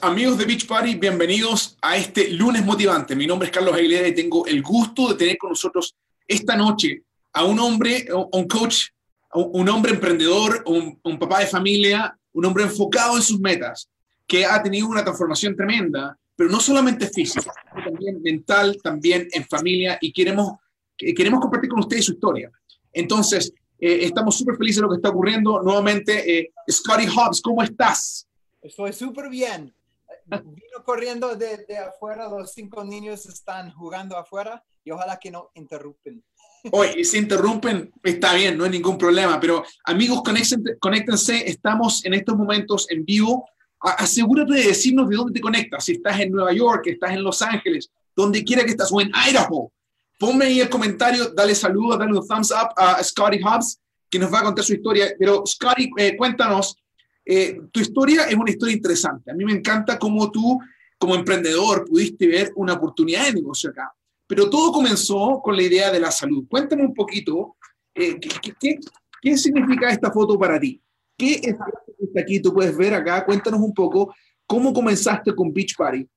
amigos de Beach Party. Bienvenidos a este lunes motivante. Mi nombre es Carlos Aguilera y tengo el gusto de tener con nosotros esta noche a un hombre, un coach, un hombre emprendedor, un, papá de familia, un hombre enfocado en sus metas, que ha tenido una transformación tremenda, pero no solamente física, también mental, también en familia, y queremos, queremos compartir con ustedes su historia. Entonces, eh, estamos súper felices de lo que está ocurriendo. Nuevamente, eh, Scotty Hobbs, ¿cómo estás? Estoy súper bien. Vino corriendo de, de, afuera, los cinco niños están jugando afuera y ojalá que no interrumpen. Hoy, si interrumpen, está bien, no hay ningún problema, pero amigos, conéctense, estamos en estos momentos en vivo. Asegúrate de decirnos de dónde te conectas, si estás en Nueva York, estás en Los Ángeles, donde quiera que estás, o en Idaho. Ponme ahí el comentario, dale saludos, dale un thumbs up a Scotty Hobbs, que nos va a contar su historia. Pero Scotty, eh, cuéntanos, eh, tu historia es una historia interesante. A mí me encanta cómo tú, como emprendedor, pudiste ver una oportunidad de negocio acá. Pero todo comenzó con la idea de la salud. Cuéntame un poquito, eh, ¿qué, significa esta foto para ti? ¿Qué es está aquí? Tú puedes ver acá. Cuéntanos un poco cómo comenzaste con Beach Party.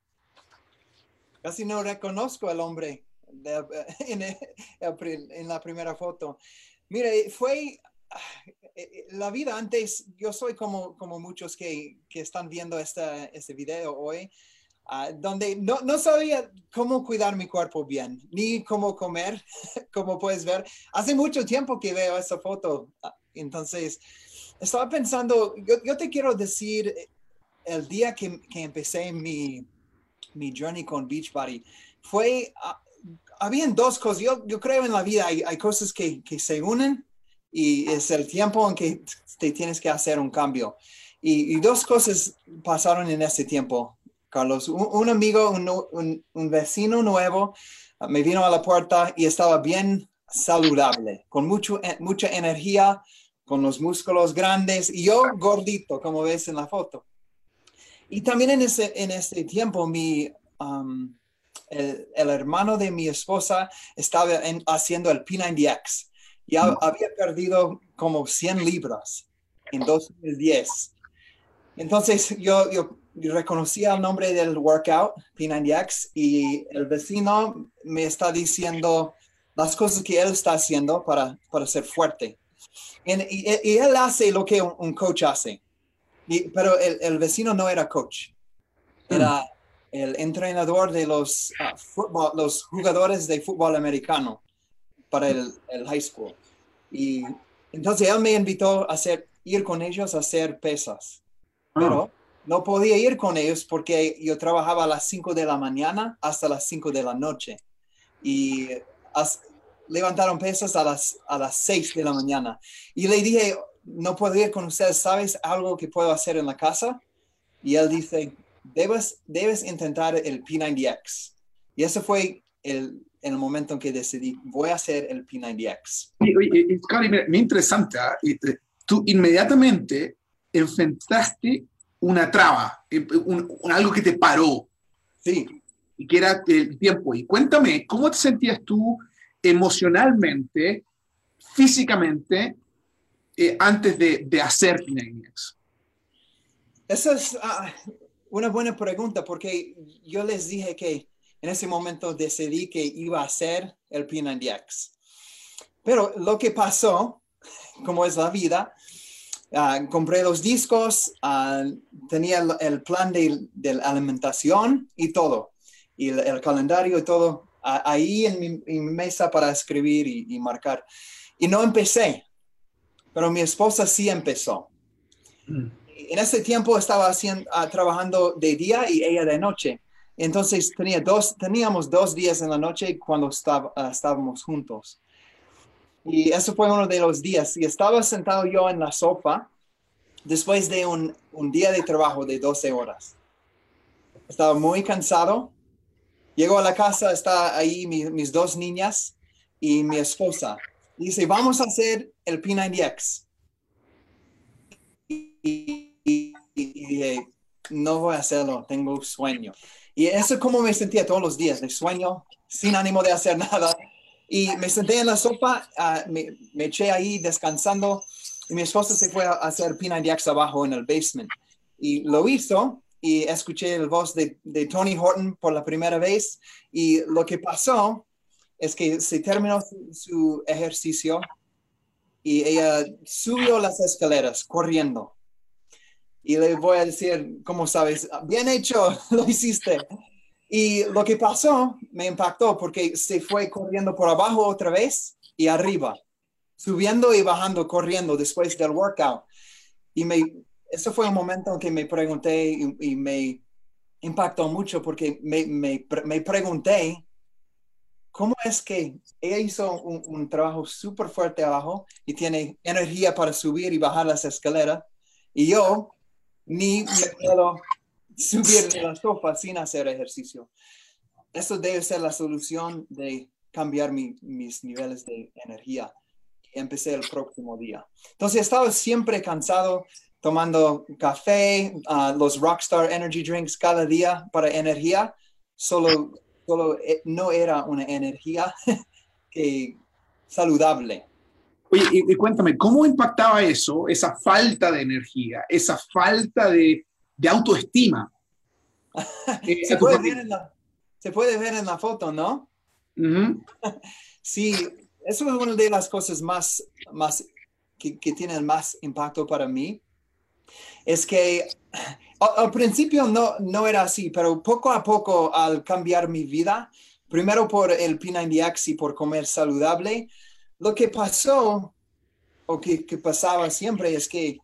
Casi no reconozco al hombre en, la primera foto. Mire, fue la vida antes, yo soy como, como muchos que, que están viendo esta, este video hoy, uh, donde no, no, sabía cómo cuidar mi cuerpo bien, ni cómo comer, como puedes ver. Hace mucho tiempo que veo esa foto, ah, entonces estaba pensando, yo, yo te quiero decir, el día que, que empecé mi, mi journey con Beachbody, fue, uh, habían dos cosas, yo, yo creo en la vida hay, hay cosas que, que se unen y es el tiempo en que te tienes que hacer un cambio. Y, dos cosas pasaron en ese tiempo, Carlos. Un, amigo, un, un, un, vecino nuevo, uh, me vino a la puerta y estaba bien saludable, con mucho, eh, mucha energía, con los músculos grandes y yo gordito, como ves en la foto. Y también en ese, en ese tiempo, mi, el, el, hermano de mi esposa estaba en, haciendo el P90X ya había perdido como 100 libras en 2010. Entonces yo, yo reconocía el nombre del workout, P90X, y el vecino me está diciendo las cosas que él está haciendo para, para ser fuerte. Y, y, y, él hace lo que un, coach hace. Y, pero el, el, vecino no era coach. Era el entrenador de los, uh, fútbol, los jugadores de fútbol americano para el, el high school. Y entonces él me invitó a hacer, ir con ellos a hacer pesas. Ah. Pero no podía ir con ellos porque yo trabajaba a las 5 de la mañana hasta las 5 de la noche. Y as, levantaron pesas a las, a las 6 de la mañana. Y le dije, no puedo ir con ustedes, ¿sabes algo que puedo hacer en la casa? Y él dice, debes, debes intentar el P90X. Y ese fue el, en el momento en que decidí, voy a hacer el P90X. Oye, Cari, me interesante, ¿eh? tú inmediatamente enfrentaste una traba, eh, un, un, algo que te paró. Sí. Y que era el tiempo. Y cuéntame, ¿cómo te sentías tú emocionalmente, físicamente, eh, antes de, de hacer P90X? Esa es uh, una buena pregunta, porque yo les dije que en ese momento decidí que iba a hacer el P90X. Pero lo que pasó, como es la vida, uh, compré los discos, uh, tenía el, el plan de, de, la alimentación y todo, y el, el calendario y todo, uh, ahí en mi, en mi, mesa para escribir y, y, marcar. Y no empecé, pero mi esposa sí empezó. Mm. En ese tiempo estaba haciendo, trabajando de día y ella de noche. Entonces tenía dos, teníamos dos días en la noche cuando estaba, uh, estábamos juntos. Y eso fue uno de los días. Y estaba sentado yo en la sofá después de un, un día de trabajo de 12 horas. Estaba muy cansado. Llego a la casa, está ahí mi, mis dos niñas y mi esposa. Y dice, vamos a hacer el P90X. Y, y, y, y dije, no voy a hacerlo, tengo sueño. Y eso es como me sentía todos los días, de sueño, sin ánimo de hacer nada. Y me senté en la sopa, uh, me, eché ahí descansando y mi esposa se fue a hacer P90X abajo en el basement. Y lo hizo y escuché el voz de, Tony Horton por la primera vez y lo que pasó es que se terminó su ejercicio y ella subió las escaleras corriendo. Y le voy a decir, ¿cómo sabes? Bien hecho, lo hiciste. Y lo que pasó me impactó porque se fue corriendo por abajo otra vez y arriba, subiendo y bajando, corriendo después del workout. Y me, eso fue un momento en que me pregunté y, y me impactó mucho porque me, me, me, pregunté cómo es que ella hizo un, un trabajo súper fuerte abajo y tiene energía para subir y bajar las escaleras y yo ni puedo subir de la sopa sin hacer ejercicio. Eso debe ser la solución de cambiar mi, mis niveles de energía. Empecé el próximo día. Entonces estaba siempre cansado tomando café, uh, los Rockstar Energy Drinks cada día para energía. Solo, solo eh, no era una energía que saludable. Oye, y, y, cuéntame, ¿cómo impactaba eso, esa falta de energía, esa falta de, de autoestima? Eh, se, puede ver en la, se puede ver en la foto, ¿no? Uh -huh. sí, eso es una de las cosas más, más que, que tienen más impacto para mí. Es que al, al principio no, no era así, pero poco a poco al cambiar mi vida, primero por el P90X y por comer saludable, lo que pasó o que, pasaba siempre es que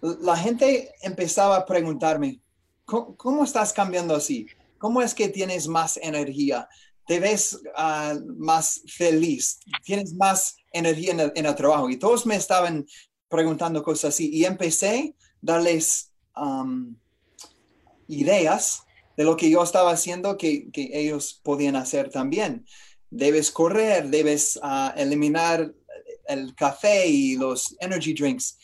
la gente empezaba a preguntarme, ¿cómo, estás cambiando así? ¿Cómo es que tienes más energía? ¿Te ves uh, más feliz? ¿Tienes más energía en el, trabajo? Y todos me estaban preguntando cosas así. Y empecé a darles um, ideas de lo que yo estaba haciendo que ellos podían hacer también debes correr, debes uh, eliminar el café y los energy drinks.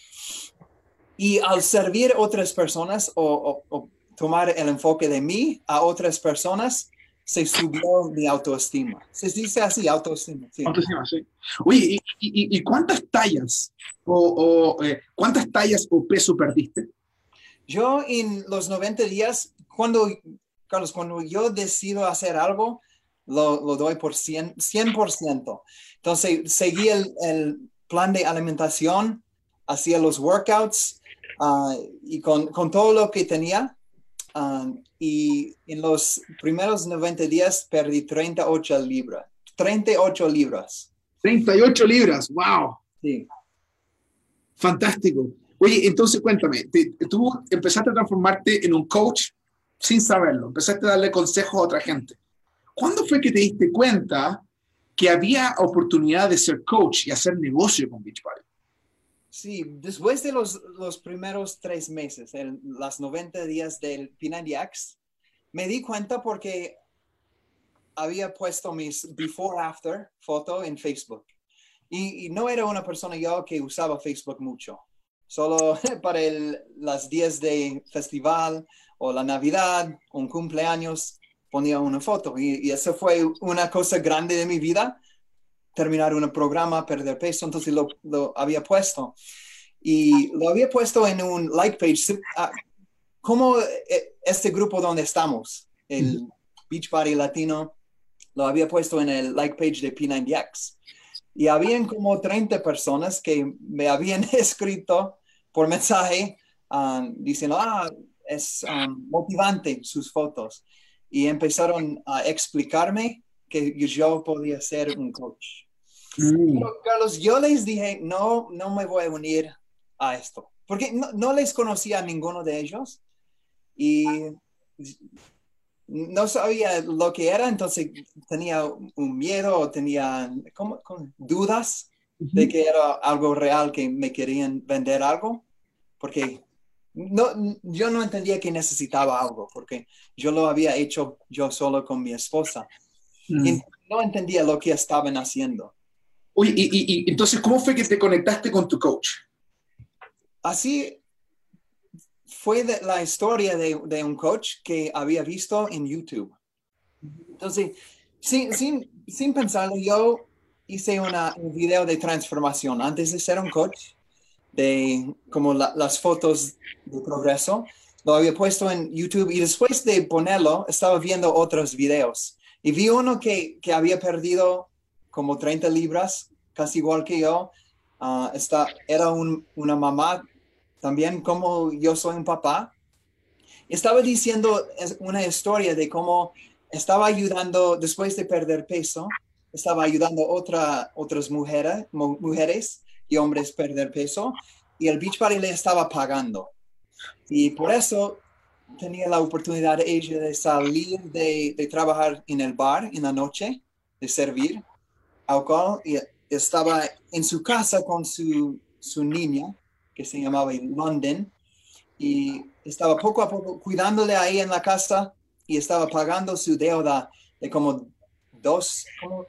Y al servir otras personas o, o, o, tomar el enfoque de mí a otras personas, se subió mi autoestima. Se dice así, autoestima. Sí. Autoestima, sí. Oye, ¿y, y, y cuántas tallas o, o eh, cuántas tallas o peso perdiste? Yo en los 90 días, cuando, Carlos, cuando yo decido hacer algo, lo, lo doy por 100%, 100%. Entonces, seguí el, el, plan de alimentación, hacía los workouts uh, y con, con, todo lo que tenía. Uh, y en los primeros 90 días perdí 38 libras. 38 libras. 38 libras, wow. Sí. Fantástico. Oye, entonces cuéntame, te, tú empezaste a transformarte en un coach sin saberlo, empezaste a darle consejos a otra gente. ¿Cuándo fue que te diste cuenta que había oportunidad de ser coach y hacer negocio con Beachbody? Sí, después de los, los primeros tres meses, en las 90 días del P90X, me di cuenta porque había puesto mis before-after foto en Facebook. Y, y, no era una persona yo que usaba Facebook mucho. Solo para el, las días de festival o la Navidad, un cumpleaños, ponía una foto y, y, eso fue una cosa grande de mi vida, terminar un programa, perder peso, entonces lo, lo había puesto. Y lo había puesto en un like page, uh, como eh, este grupo donde estamos, el mm. Beachbody Latino, lo había puesto en el like page de P90X. Y habían como 30 personas que me habían escrito por mensaje um, diciendo, ah, es um, motivante sus fotos y empezaron a explicarme que yo podía ser un coach. Mm. Pero, Carlos, yo les dije, no, no me voy a unir a esto, porque no, no les conocía a ninguno de ellos y no sabía lo que era, entonces tenía un miedo o tenía ¿cómo, cómo? dudas de que era algo real, que me querían vender algo, porque no, yo no entendía que necesitaba algo porque yo lo había hecho yo solo con mi esposa. Mm. Y no entendía lo que estaban haciendo. Oye, y, y, y, entonces, ¿cómo fue que te conectaste con tu coach? Así fue de la historia de, de, un coach que había visto en YouTube. Entonces, sin, sin, sin pensarlo, yo hice una, un video de transformación antes de ser un coach de como la, las fotos de progreso, lo había puesto en YouTube y después de ponerlo, estaba viendo otros videos y vi uno que, que había perdido como 30 libras, casi igual que yo. Ah, está, era un, una mamá también como yo soy un papá. Estaba diciendo una historia de cómo estaba ayudando después de perder peso, estaba ayudando otra, otras mujeres, mujeres y hombres perder peso y el Beach Party le estaba pagando. Y por eso tenía la oportunidad ella de salir de, de trabajar en el bar en la noche, de servir alcohol y estaba en su casa con su, su niña que se llamaba London y estaba poco a poco cuidándole ahí en la casa y estaba pagando su deuda de como dos, como,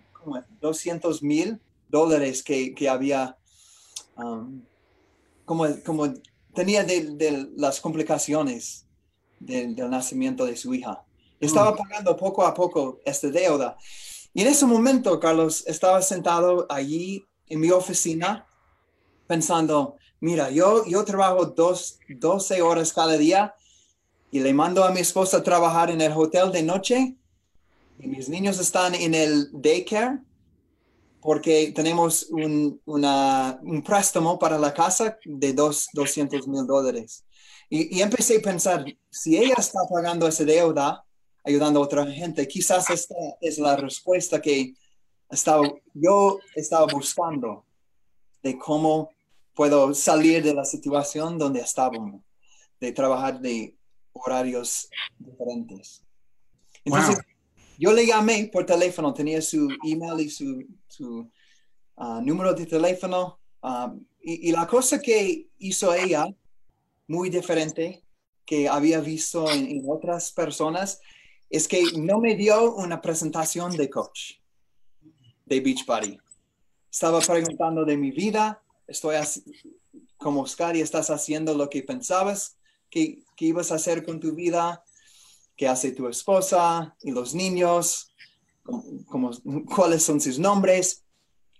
200 mil dólares que, que había, um, como, como tenía de, de las complicaciones del, del, nacimiento de su hija. Estaba mm. pagando poco a poco esta deuda. Y en ese momento, Carlos, estaba sentado allí en mi oficina pensando, mira, yo, yo trabajo dos, 12 horas cada día y le mando a mi esposa a trabajar en el hotel de noche y mis niños están en el daycare porque tenemos un, una, un préstamo para la casa de dos, 200 mil dólares. Y, y, empecé a pensar, si ella está pagando esa deuda, ayudando a otra gente, quizás esta es la respuesta que estaba, yo estaba buscando de cómo puedo salir de la situación donde estábamos, de trabajar de horarios diferentes. Entonces, yo le llamé por teléfono, tenía su email y su, uh, número de teléfono. Um, y, la cosa que hizo ella, muy diferente que había visto en, otras personas, es que no me dio una presentación de coach de Beachbody. Estaba preguntando de mi vida, estoy como Oscar y estás haciendo lo que pensabas que, que, ibas a hacer con tu vida, qué hace tu esposa y los niños, como, cuáles son sus nombres.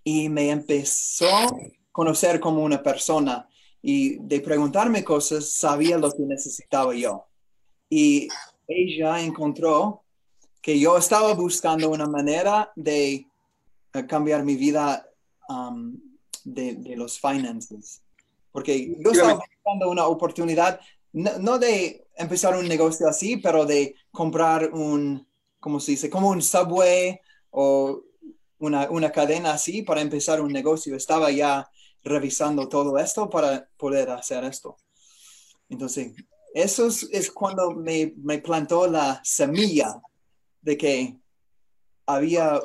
Y me empezó a conocer como una persona y de preguntarme cosas, sabía lo que necesitaba yo. Y ella encontró que yo estaba buscando una manera de eh, cambiar mi vida um, de, de, los finances. Porque yo estaba buscando una oportunidad, no, de empezar un negocio así, pero de comprar un, ¿cómo se dice? Como un subway o una, una cadena así para empezar un negocio. Estaba ya revisando todo esto para poder hacer esto. Entonces, eso es, cuando me, me, plantó la semilla de que había,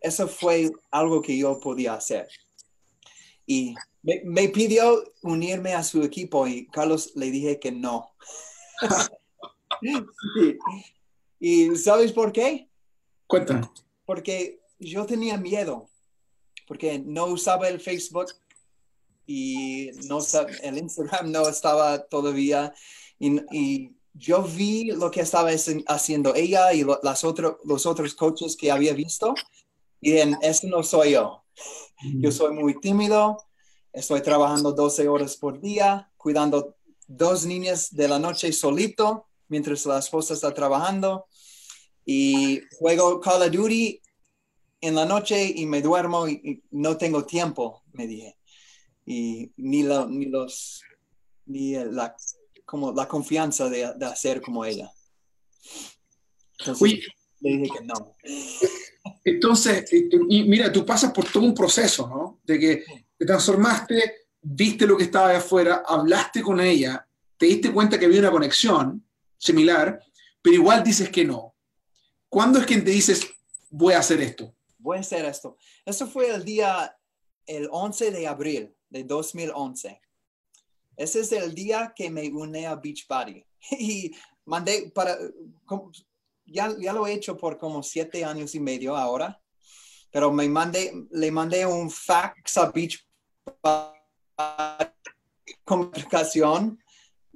eso fue algo que yo podía hacer. Y me, pidió unirme a su equipo y Carlos le dije que no. ¿Y sabes por qué? Cuéntame. Porque yo tenía miedo, porque no usaba el Facebook y no el Instagram no estaba todavía y, yo vi lo que estaba haciendo ella y las los otros coaches que había visto y en eso no soy yo. Yo soy muy tímido, estoy trabajando 12 horas por día, cuidando dos niñas de la noche solito mientras la esposa está trabajando y juego Call of Duty en la noche y me duermo y, no tengo tiempo, me dije. Y ni, ni los, ni la como la confianza de, de hacer como ella. Entonces, le dije que no. Entonces, y mira, tú pasas por todo un proceso, ¿no? De que te transformaste, viste lo que estaba de afuera, hablaste con ella, te diste cuenta que había una conexión similar, pero igual dices que no. ¿Cuándo es que te dices, voy a hacer esto? Voy a hacer esto. Eso fue el día, el 11 de abril de 2011. Ese es el día que me uní a Beachbody. Y mandé para, ya, ya lo he hecho por como siete años y medio ahora, pero me mandé, le mandé un fax a Beachbody comunicación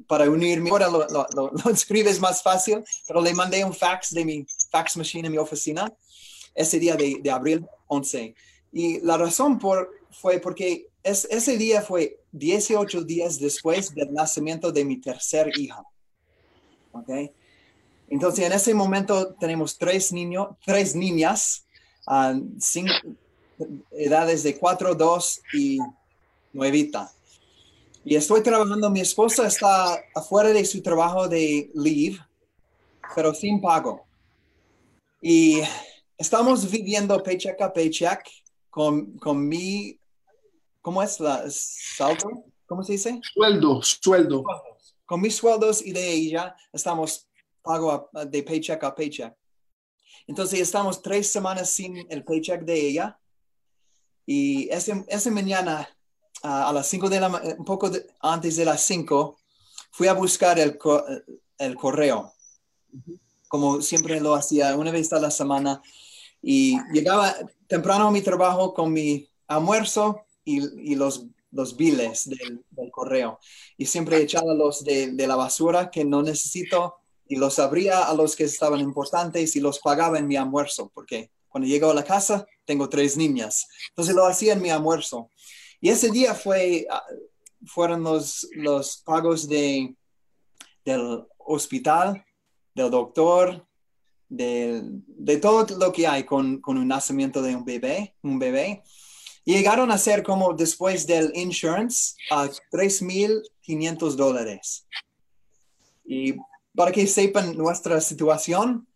para unirme. Ahora lo, lo, escribes más fácil, pero le mandé un fax de mi fax machine en mi oficina ese día de, de abril 11. Y la razón por, fue porque es, ese día fue 18 días después del nacimiento de mi tercer hija. ¿ok? Entonces, en ese momento tenemos tres niños, tres niñas, ah, edades de 4, 2 y 9. Y estoy trabajando, mi esposa está afuera de su trabajo de leave, pero sin pago. Y estamos viviendo paycheck a paycheck con, con mi, ¿cómo es la saldo? ¿Cómo se dice? Sueldo, sueldo. Con mis sueldos y de ella estamos pago de paycheck a paycheck. Entonces estamos tres semanas sin el paycheck de ella. Y ese, ese mañana, a las cinco de la un poco antes de las cinco, fui a buscar el, el correo, como siempre lo hacía, una vez a la semana. Y llegaba temprano a mi trabajo con mi almuerzo y, y los, los biles del, del, correo. Y siempre echaba los de, de la basura que no necesito y los abría a los que estaban importantes y los pagaba en mi almuerzo, porque cuando llego a la casa tengo tres niñas. Entonces lo hacía en mi almuerzo. Y ese día ah, fueron los, los pagos de, del hospital, del doctor, de, de todo lo que hay con, con, un nacimiento de un bebé, un bebé. Llegaron a ser como después del insurance a 3.500 dólares. Y para que sepan nuestra situación,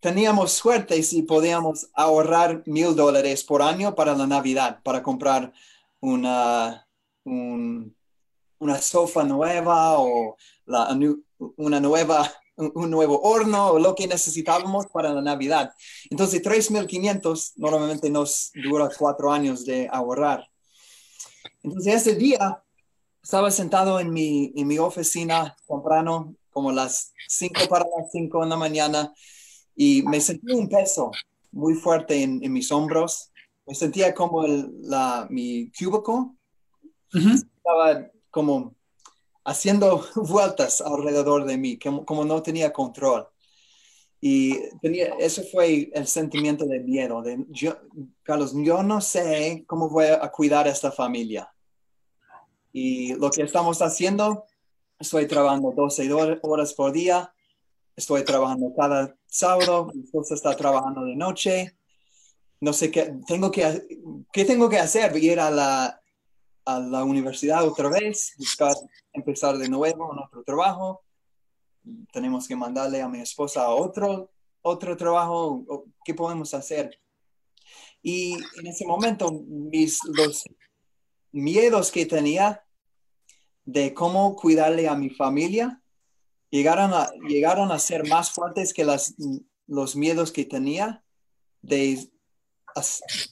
teníamos suerte si podíamos ahorrar mil dólares por año para la Navidad, para comprar una, una sofá nueva o una nueva, un nuevo horno o lo que necesitábamos para la Navidad. Entonces, 3.500 normalmente nos dura cuatro años de ahorrar. Entonces, ese día estaba sentado en mi, en mi oficina temprano, como las 5 para las 5 en la mañana, y me sentí un peso muy fuerte en, en mis hombros. Me sentía como el, la, mi cúbico estaba como haciendo vueltas alrededor de mí, como, como no tenía control. Y tenía, ese fue el sentimiento de miedo. De, yo, Carlos, yo no sé cómo voy a cuidar a esta familia. Y lo que estamos haciendo, estoy trabajando 12 horas por día, estoy trabajando cada sábado, mi esposa está trabajando de noche. No sé qué tengo que, qué tengo que hacer, ir a la, a la universidad otra vez, buscar, empezar de nuevo en otro trabajo. Tenemos que mandarle a mi esposa a otro, otro trabajo. ¿Qué podemos hacer? Y en ese momento, mis, los miedos que tenía de cómo cuidarle a mi familia llegaron a, llegaron a ser más fuertes que las, los miedos que tenía de,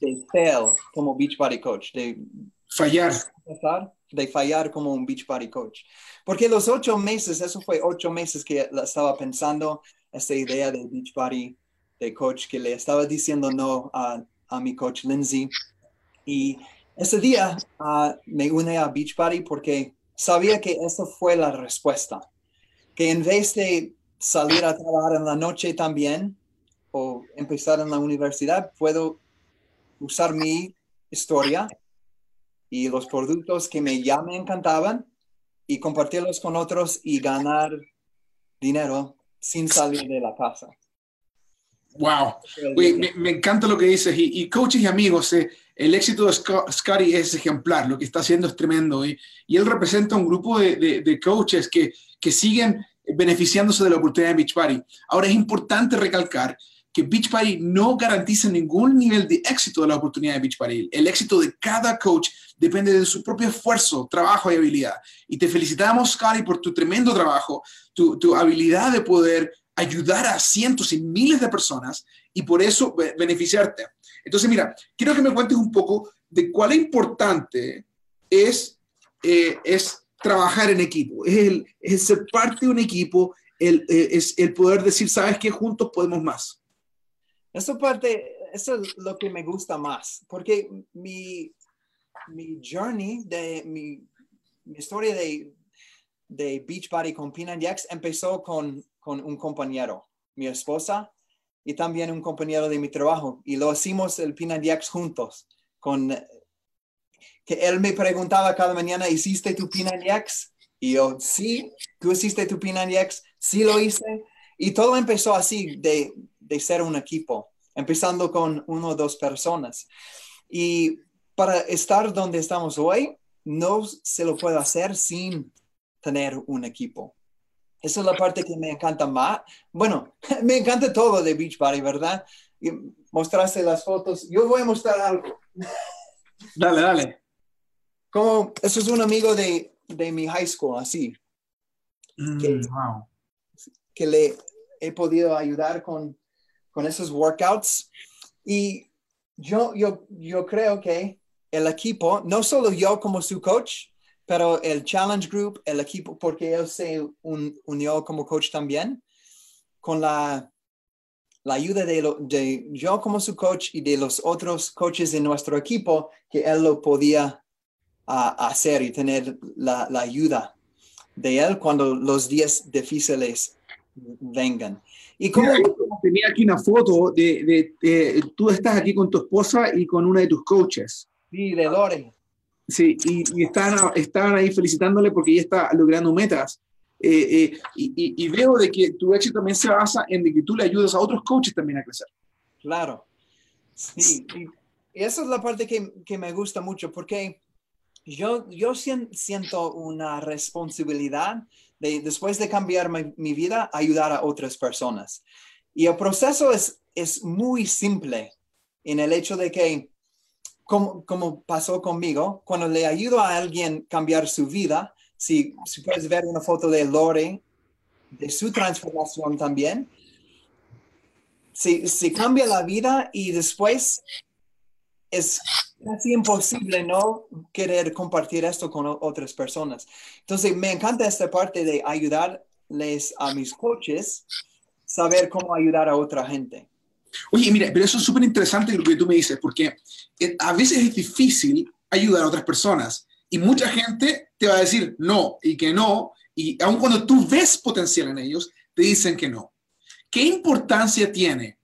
de fail como beach body coach, de fallar. De fallar como un beach body coach. Porque los ocho meses, eso fue ocho meses que estaba pensando esta idea de beach body de coach que le estaba diciendo no a, a mi coach Lindsay. Y ese día uh, me une a Beachbody porque sabía que esa fue la respuesta. Que en vez de salir a trabajar en la noche también o empezar en la universidad, puedo usar mi historia y los productos que me ya me encantaban y compartirlos con otros y ganar dinero sin salir de la casa. Wow, me, encanta lo que dices. Y, coaches y amigos, eh, el éxito de Scotty es ejemplar, lo que está haciendo es tremendo. Y, y él representa un grupo de, de, coaches que, que, siguen beneficiándose de la oportunidad de Beachbody. Ahora es importante recalcar que Beachbody no garantiza ningún nivel de éxito de la oportunidad de Beachbody. El éxito de cada coach depende de su propio esfuerzo, trabajo y habilidad. Y te felicitamos, Scotty, por tu tremendo trabajo, tu, tu habilidad de poder ayudar a cientos y miles de personas y por eso beneficiarte. Entonces, mira, quiero que me cuentes un poco de cuál importante es, eh, es trabajar en equipo, es, el, es ser parte de un equipo, el, eh, es el poder decir, sabes que juntos podemos más. Eso parte, eso es lo que me gusta más, porque mi, mi journey, de mi, mi historia de, de Beachbody con Pina X empezó con con un compañero, mi esposa y también un compañero de mi trabajo. Y lo hicimos el Pinadiax juntos. Con, que él me preguntaba cada mañana, ¿hiciste tu Pinadiax? Y yo, sí, tú hiciste tu P90X, sí lo hice. Y todo empezó así, de, de ser un equipo, empezando con uno o dos personas. Y para estar donde estamos hoy, no se lo puedo hacer sin tener un equipo. Esa es la parte que me encanta más. Bueno, me encanta todo de Beachbody, ¿verdad? Y mostraste las fotos. Yo voy a mostrar algo. Dale, dale. Como, eso es un amigo de, de mi high school, así. Mm, que, wow. que le he podido ayudar con, con esos workouts. Y yo, yo, yo creo que el equipo, no solo yo como su coach, pero el Challenge Group, el equipo, porque él se un, unió como coach también, con la, la ayuda de, lo, de yo como su coach y de los otros coaches de nuestro equipo, que él lo podía ah, hacer y tener la, la ayuda de él cuando los días difíciles vengan. Y como tenía aquí una foto de, de- de- tú estás aquí con tu esposa y con una de tus coaches. sí, de Lore. Sí, y, y estaban, estaban ahí felicitándole porque ella está logrando metas. Eh, eh, y, y- y veo de que tu éxito también se basa en de que tú le ayudas a otros coaches también a crecer. Claro. Sí, y esa es la parte que, que me gusta mucho porque yo, yo sien- siento una responsabilidad de, después de cambiar mi, mi vida, ayudar a otras personas. Y el proceso es, es muy simple en el hecho de que, como, como pasó conmigo, cuando le ayudo a alguien cambiar su vida, si, si puedes ver una foto de Lore, de su transformación también, se, se cambia la vida y después es casi imposible no querer compartir esto con otras personas. Entonces, me encanta esta parte de ayudarles a mis coaches, saber cómo ayudar a otra gente. Oye, mira, pero eso es súper interesante lo que tú me dices, porque eh, a veces es difícil ayudar a otras personas y mucha gente te va a decir no y que no, y aun cuando tú ves potencial en ellos, te dicen que no. ¿Qué importancia tiene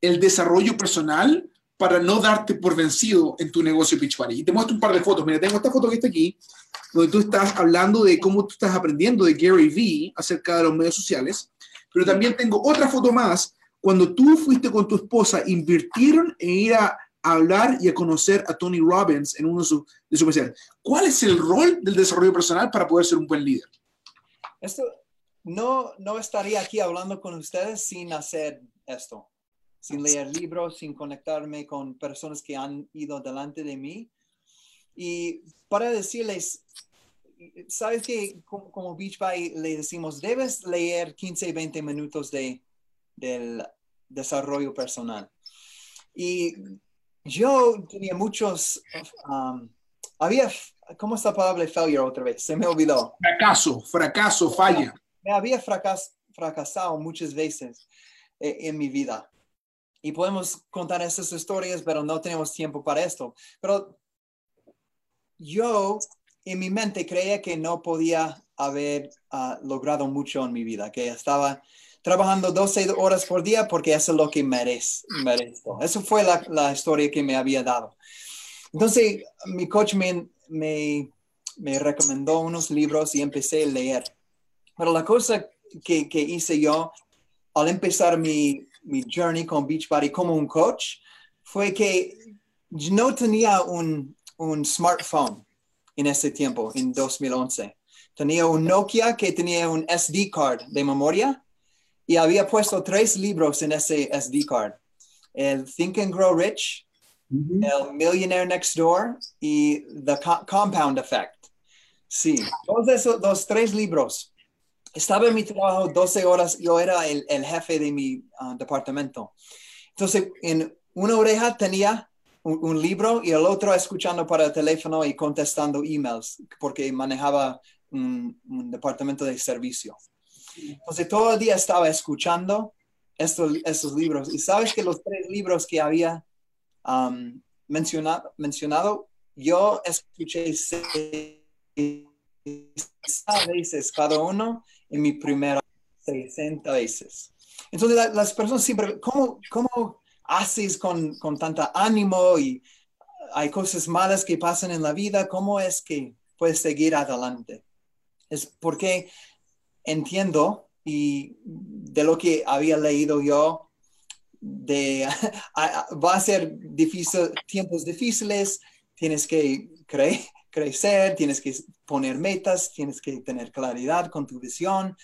el desarrollo personal para no darte por vencido en tu negocio Beachbody? Y te muestro un par de fotos. Mira, tengo esta foto que está aquí, donde tú estás hablando de cómo tú estás aprendiendo de Gary Vee acerca de los medios sociales, pero también tengo otra foto más cuando tú fuiste con tu esposa, invirtieron en ir a hablar y a conocer a Tony Robbins en uno de sus de especiales. ¿Cuál es el rol del desarrollo personal para poder ser un buen líder? Esto no, no estaría aquí hablando con ustedes sin hacer esto, sin leer libros, sin conectarme con personas que han ido delante de mí. Y para decirles, sabes que como, Beach Body le decimos, debes leer 15, 20 minutos de, del desarrollo personal. Y yo tenía muchos, um, había, ¿cómo está la palabra failure otra vez? Se me olvidó. Fracaso, fracaso, falla. Me había fracas- fracasado muchas veces eh, en mi vida. Y podemos contar esas historias, pero no tenemos tiempo para esto. Pero yo en mi mente creía que no podía haber ah, logrado mucho en mi vida, que estaba trabajando 12 horas por día porque eso es lo que merez- merezco. Eso fue la, la historia que me había dado. Entonces, mi coach me, me, me recomendó unos libros y empecé a leer. Pero la cosa que, que hice yo al empezar mi, mi journey con Beachbody como un coach fue que no tenía un, un smartphone en ese tiempo, en 2011. Tenía un Nokia que tenía un SD card de memoria y había puesto tres libros en ese SD card. El Think and Grow Rich, el Millionaire Next Door y The Co- Compound Effect. Sí, todos esos dos, tres libros. Estaba en mi trabajo 12 horas, yo era el, el jefe de mi ah, departamento. Entonces, en una oreja tenía un, un libro y el otro escuchando para el teléfono y contestando emails, porque manejaba un, un departamento de servicio. Entonces, todo el día estaba escuchando estos, estos libros. Y sabes que los tres libros que había um, mencionado, mencionado, yo escuché seis veces cada uno en mi primera 60 veces. Entonces la- las personas siempre, ¿cómo, cómo haces con, con tanta ánimo y hay cosas malas que pasan en la vida? ¿Cómo es que puedes seguir adelante? es porque entiendo y de lo que había leído yo, de, va a ser difícil, tiempos difíciles, tienes que crecer, tienes que poner metas, tienes que tener claridad con tu visión.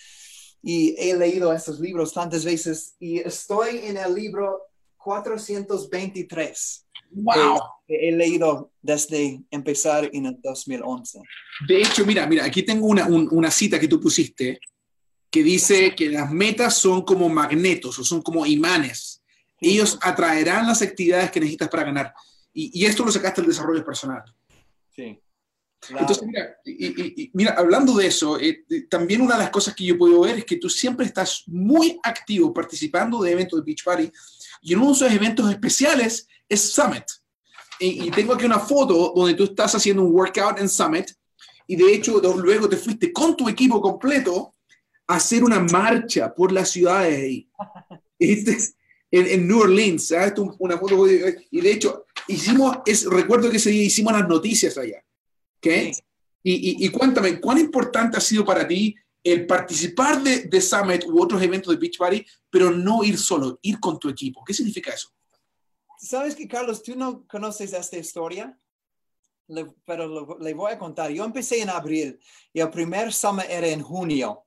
Y he leído estos libros tantas veces y estoy en el libro 423. ¡Wow! he leído desde empezar en el 2011. De hecho, mira, mira, aquí tengo una, una cita que tú pusiste que dice que las metas son como magnetos o son como imanes. Ellos atraerán las actividades que necesitas para ganar. Y, y esto lo sacaste del desarrollo personal. Sí. Entonces, mira, y, mira, hablando de eso, eh, también una de las cosas que yo puedo ver es que tú siempre estás muy activo participando de eventos de Beach Party y uno de esos eventos especiales es Summit. Y, tengo aquí una foto donde tú estás haciendo un workout en Summit y de hecho luego te fuiste con tu equipo completo hacer una marcha por las ciudades ahí. Este en, en, New Orleans, ¿sabes? Una foto, y de hecho, hicimos, es, recuerdo que ese día hicimos las noticias allá. ¿okay? Y, y, cuéntame, ¿cuán importante ha sido para ti el participar de, de, Summit u otros eventos de Beach Party, pero no ir solo, ir con tu equipo? ¿Qué significa eso? ¿Sabes que, Carlos, tú no conoces esta historia? pero le voy a contar. Yo empecé en abril y el primer Summit era en junio.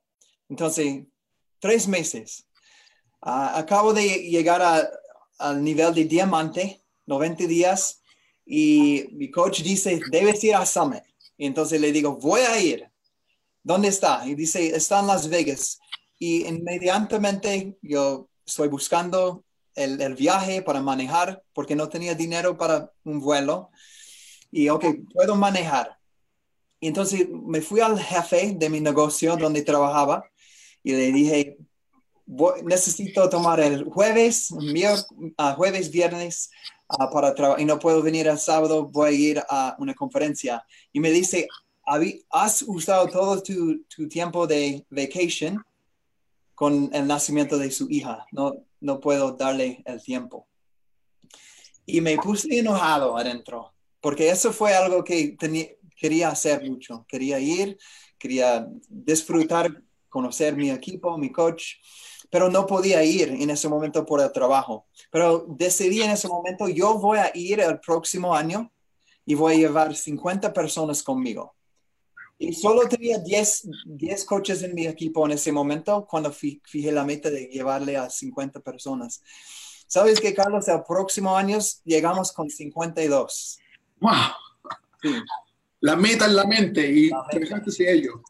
Entonces, tres meses. Uh, acabo de llegar al nivel de diamante, 90 días, y mi coach dice, debes ir a Summit. Y entonces le digo, voy a ir. ¿Dónde está? Y dice, está en Las Vegas. Y inmediatamente yo estoy buscando el, el, viaje para manejar porque no tenía dinero para un vuelo. Y, ok, puedo manejar. Y entonces me fui al jefe de mi negocio donde trabajaba y le dije, necesito tomar el jueves, uh, jueves, viernes para trabajar y no puedo venir el sábado, voy a ir a una conferencia. Y me dice, has usado todo tu, tu, tiempo de vacation con el nacimiento de su hija, no, no puedo darle el tiempo. Y me puse enojado adentro, porque eso fue algo que tenía, quería hacer mucho, quería ir, quería disfrutar, conocer mi equipo, mi coach, pero no podía ir en ese momento por el trabajo. Pero decidí en ese momento, yo voy a ir el próximo año y voy a llevar 50 personas conmigo. Y solo tenía 10, 10 coches en mi equipo en ese momento cuando fijé la meta de llevarle a 50 personas. ¿Sabes que, Carlos? El próximo año llegamos con 52. ¡Wow! Sí. La meta en la mente y dejaste ello.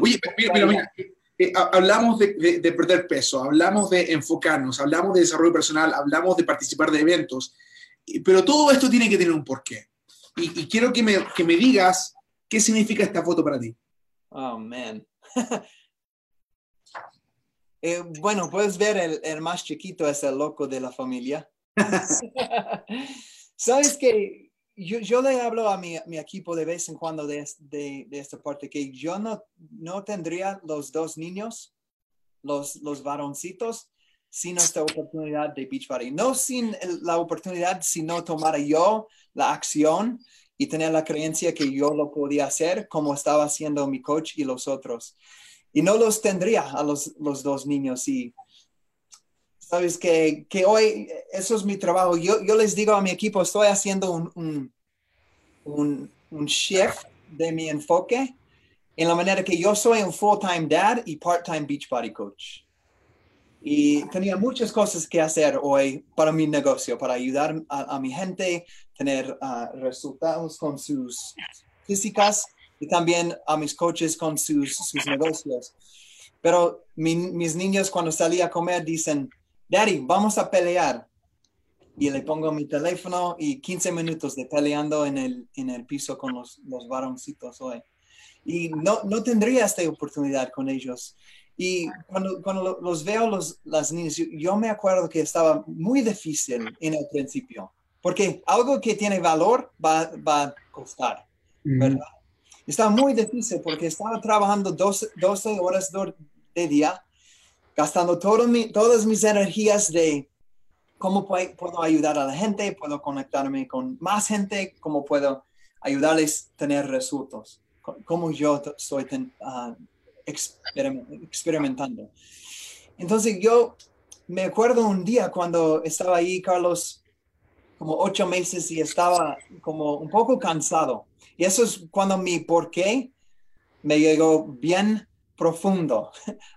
Oye, mira, mira, mira, eh, hablamos de, perder peso, hablamos de enfocarnos, hablamos de desarrollo personal, hablamos de participar de eventos, pero todo esto tiene que tener un porqué. Y, quiero que me, que me digas qué significa esta foto para ti. Oh, man. Eh, bueno, puedes ver el, el, más chiquito es el loco de la familia. Sabes que yo, le hablo a mi, equipo de vez en cuando de, de, de, esta parte que yo no, no tendría los dos niños, los, los varoncitos, sin esta oportunidad de Beach Party. No sin la oportunidad, sino tomar yo la acción y tener la creencia que yo lo podía hacer como estaba haciendo mi coach y los otros. Y no los tendría a los, los dos niños Sabes que, que, hoy eso es mi trabajo. Yo, yo, les digo a mi equipo, estoy haciendo un, un, un, un shift de mi enfoque en la manera que yo soy un full-time dad y part-time beach body coach. Y tenía muchas cosas que hacer hoy para mi negocio, para ayudar a, a mi gente, tener uh, resultados con sus físicas y también a mis coaches con sus, sus negocios. Pero mi, mis niños cuando salí a comer dicen, Daddy, vamos a pelear. Y le pongo mi teléfono y 15 minutos de peleando en el, en el piso con los, los varoncitos hoy. Y no, no tendría esta oportunidad con ellos. Y cuando, cuando los veo, los, las niñas, yo, me acuerdo que estaba muy difícil en el principio, porque algo que tiene valor va, va a costar, ¿verdad? Estaba muy difícil porque estaba trabajando 12, 12 horas de día gastando todas mis energías de cómo puedo ayudar a la gente, puedo conectarme con más gente, cómo puedo ayudarles a tener resultados, cómo yo estoy ah, experimentando. Entonces yo me acuerdo un día cuando estaba ahí, Carlos, como ocho meses y estaba como un poco cansado. Y eso es cuando mi por qué me llegó bien profundo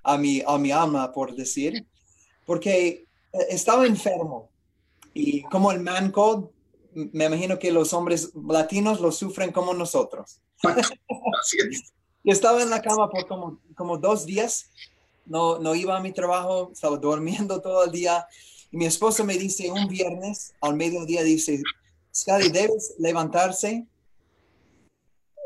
a mi, a mi alma, por decir, porque estaba enfermo y como el man code, me imagino que los hombres latinos lo sufren como nosotros. estaba en la cama por como, como dos días, no, no iba a mi trabajo, estaba durmiendo todo el día. Y mi esposo me dice un viernes al mediodía, dice, Scotty, debes levantarse,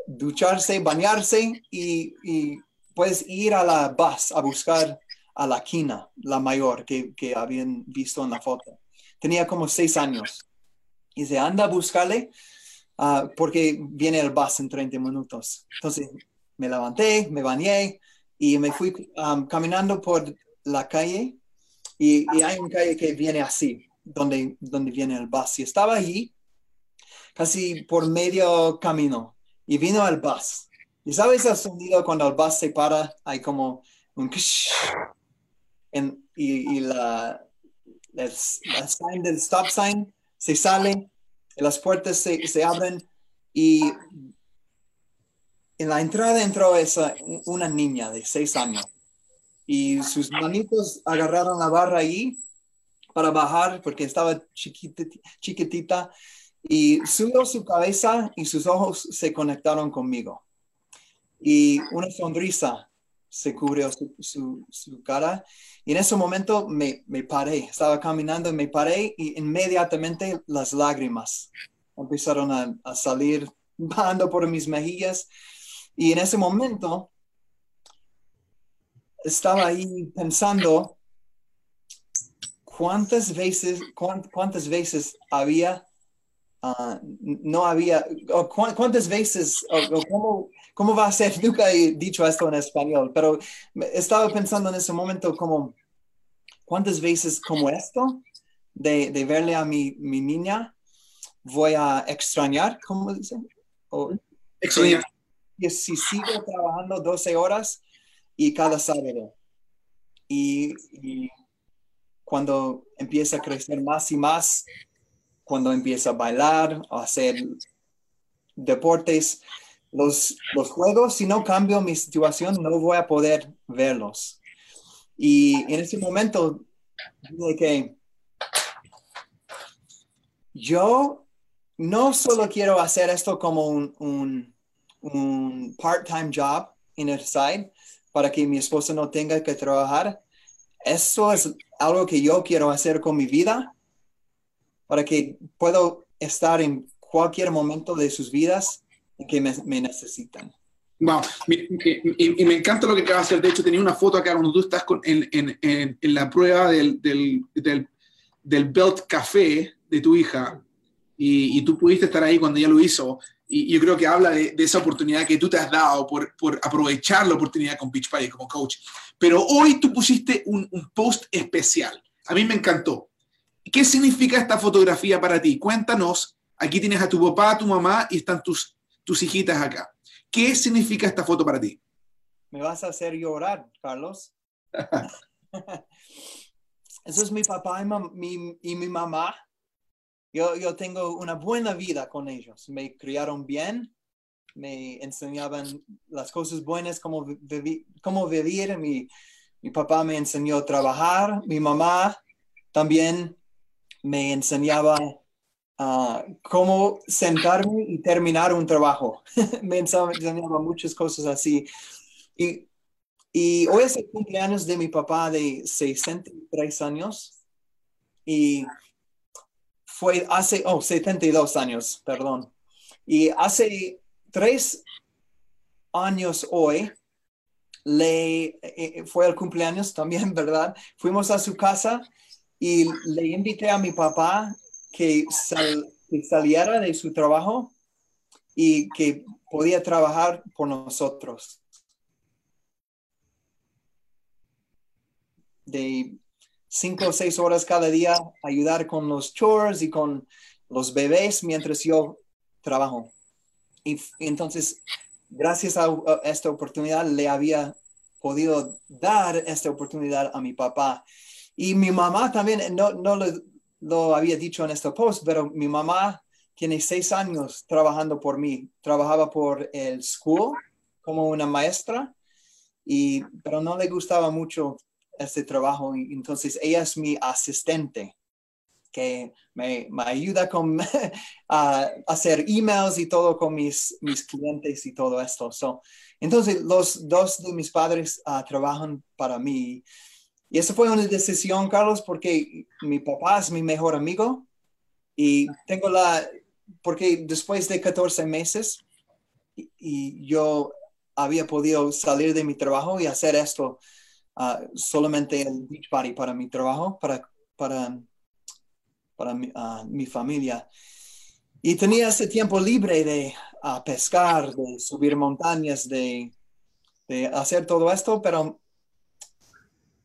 ducharse, bañarse y, y puedes ir a la bus a buscar a la quina, la mayor que, habían visto en la foto. Tenía como seis años. Y se anda a buscarle ah, porque viene el bus en 30 minutos. Entonces me levanté, me bañé y me fui caminando por la calle y, y, hay una calle que viene así, donde, donde viene el bus. Y estaba allí casi por medio camino y vino el bus. Y sabes el sonido cuando el bus se para, hay como un en, y, y, la, el, sign del stop sign se sale, las puertas se, se, abren y en la entrada entró esa, una niña de seis años y sus manitos agarraron la barra ahí para bajar porque estaba chiquitita, chiquitita y subió su cabeza y sus ojos se conectaron conmigo. Y una sonrisa se cubrió su, su, cara. Y en ese momento me, me, paré, estaba caminando, me paré y inmediatamente las lágrimas empezaron a, a salir bajando por mis mejillas. Y en ese momento estaba ahí pensando cuántas veces, cuántas veces había, uh, no había, o cuántas veces, o, cómo, cómo, va a ser, nunca he dicho esto en español, pero estaba pensando en ese momento como, cuántas veces como esto, de, de verle a mi, mi, niña, voy a extrañar, ¿cómo dice? O, extrañar. Y si sigo trabajando 12 horas y cada sábado. Y, y, cuando empieza a crecer más y más, cuando empieza a bailar, a hacer deportes, los, los juegos, si no cambio mi situación, no voy a poder verlos. Y en ese momento, dije que yo no solo quiero hacer esto como un, un, un part-time job en el side para que mi esposa no tenga que trabajar, eso es algo que yo quiero hacer con mi vida para que puedo estar en cualquier momento de sus vidas que me, necesitan. Wow. Y, me encanta lo que acabas de hacer. De hecho, tenía una foto acá cuando tú estás con, en, en, en, la prueba del, del, del, del, Belt Café de tu hija y, y, tú pudiste estar ahí cuando ella lo hizo. Y, yo creo que habla de, de, esa oportunidad que tú te has dado por, por aprovechar la oportunidad con Beach Party como coach. Pero hoy tú pusiste un, un post especial. A mí me encantó. ¿Qué significa esta fotografía para ti? Cuéntanos. Aquí tienes a tu papá, a tu mamá y están tus, tus hijitas acá. ¿Qué significa esta foto para ti? Me vas a hacer llorar, Carlos. Eso es mi papá y, mi, y mi mamá yo, yo tengo una buena vida con ellos. Me criaron bien, me enseñaban las cosas buenas, cómo, cómo vivir. Mi, mi papá me enseñó a trabajar. Mi mamá también me enseñaba uh, cómo sentarme y terminar un trabajo. me enseñaba muchas cosas así. Y, y hoy es el cumpleaños de mi papá de 63 años. Y fue hace, oh, 72 años, perdón. Y hace tres años hoy, le, eh, eh, fue el cumpleaños también, ¿verdad? Fuimos a su casa y le invité a mi papá que, que saliera de su trabajo y que podía trabajar por nosotros. De cinco o seis horas cada día ayudar con los chores y con los bebés mientras yo trabajo. Y, entonces, gracias a, esta oportunidad, le había podido dar esta oportunidad a mi papá. Y mi mamá también, no, no lo, lo había dicho en este post, pero mi mamá tiene seis años trabajando por mí. Trabajaba por el school como una maestra, y, pero no le gustaba mucho este trabajo. Entonces ella es mi asistente que me, ayuda con a hacer emails y todo con mis, mis clientes y todo esto. So, entonces, los dos de mis padres uh, trabajan para mí. Y esa fue una decisión, Carlos, porque mi papá es mi mejor amigo y tengo la, porque después de 14 meses y, yo había podido salir de mi trabajo y hacer esto uh, solamente el beach party para mi trabajo, para, para para mi, mi familia. Y tenía ese tiempo libre de pescar, de subir montañas, de, de, hacer todo esto, pero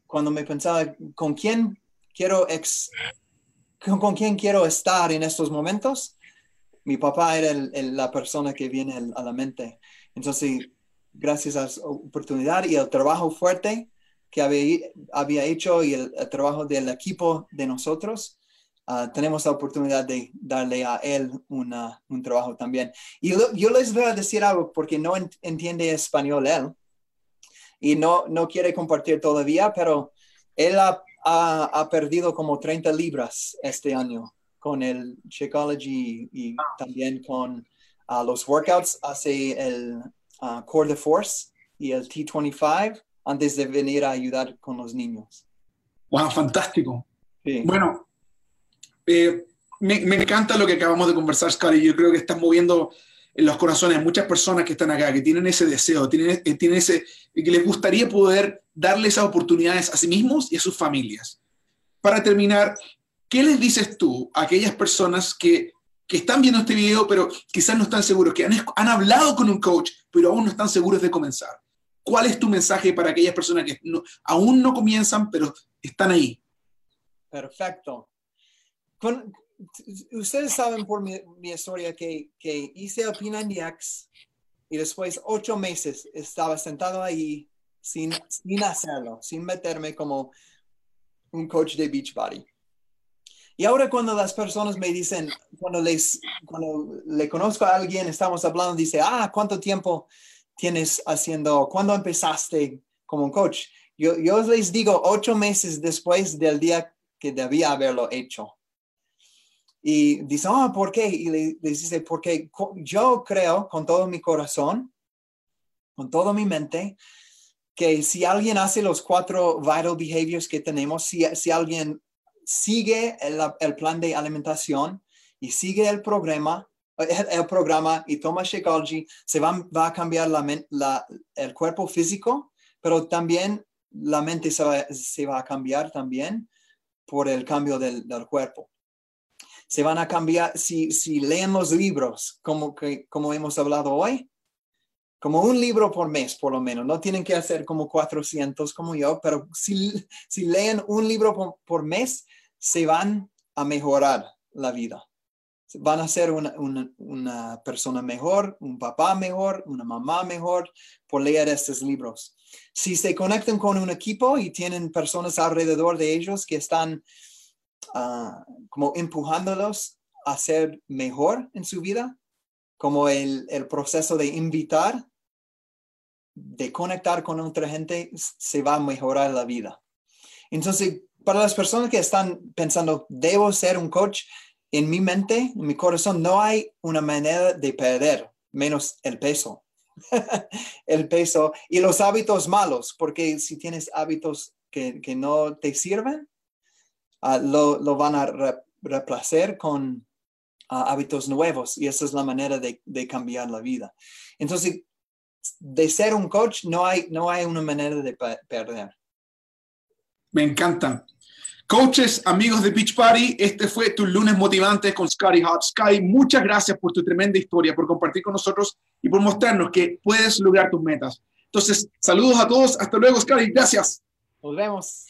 cuando me pensaba con quién quiero ex, con, con quién quiero estar en estos momentos, mi papá era el, la persona que viene a la mente. Entonces, gracias a la oportunidad y el trabajo fuerte que había, había hecho y el, el trabajo del equipo de nosotros, Ah, tenemos la oportunidad de darle a él una, un trabajo también. Y yo les voy a decir algo porque no entiende español él y no, no quiere compartir todavía, pero él ha, ha, perdido como 30 libras este año con el Shakeology y, también con uh, los workouts. Hace el uh, Core de Force y el T25 antes de venir a ayudar con los niños. Wow, fantástico. Bueno, eh, me, encanta lo que acabamos de conversar, Scary. Yo creo que estás moviendo en los corazones de muchas personas que están acá, que tienen ese deseo, tienen, eh, tienen ese, que les gustaría poder darle esas oportunidades a sí mismos y a sus familias. Para terminar, ¿qué les dices tú a aquellas personas que, que están viendo este video, pero quizás no están seguros, que han, han, hablado con un coach, pero aún no están seguros de comenzar? ¿Cuál es tu mensaje para aquellas personas que aún no comienzan, pero están ahí? Perfecto ustedes saben por mi, historia que, que, hice el Pinandiax y después ocho meses estaba sentado ahí sin, sin hacerlo, sin meterme como un coach de Beachbody. Y ahora cuando las personas me dicen, cuando, les, cuando le conozco a alguien, estamos hablando, dice, ah, ¿cuánto tiempo tienes haciendo, cuándo empezaste como un coach? Yo, yo les digo ocho meses después del día que debía haberlo hecho. Y dice, ah, ¿por qué? Y le, dice, porque yo creo con todo mi corazón, con toda mi mente, que si alguien hace los cuatro vital behaviors que tenemos, si, si alguien sigue el, el, plan de alimentación y sigue el programa, el, programa y toma Shakeology, se va, va a cambiar la, la, el cuerpo físico, pero también la mente se va, se va a cambiar también por el cambio del, del cuerpo se van a cambiar, si, si leen los libros, como, que, como hemos hablado hoy, como un libro por mes, por lo menos. No tienen que hacer como 400 como yo, pero si, si leen un libro por, mes, se van a mejorar la vida. Van a ser una, una, una, persona mejor, un papá mejor, una mamá mejor por leer estos libros. Si se conectan con un equipo y tienen personas alrededor de ellos que están Ah, como empujándolos a ser mejor en su vida, como el, el proceso de invitar, de conectar con otra gente, se va a mejorar la vida. Entonces, para las personas que están pensando, debo ser un coach, en mi mente, en mi corazón, no hay una manera de perder menos el peso. el peso y los hábitos malos, porque si tienes hábitos que, que no te sirven, Ah, lo, lo, van a reemplazar con ah, hábitos nuevos y esa es la manera de, de, cambiar la vida. Entonces, de ser un coach no hay, no hay una manera de perder. Me encanta. Coaches, amigos de Beach Party, este fue tu lunes motivante con Scotty Hot. Scotty, muchas gracias por tu tremenda historia, por compartir con nosotros y por mostrarnos que puedes lograr tus metas. Entonces, saludos a todos. Hasta luego, Scotty. Gracias. Nos vemos.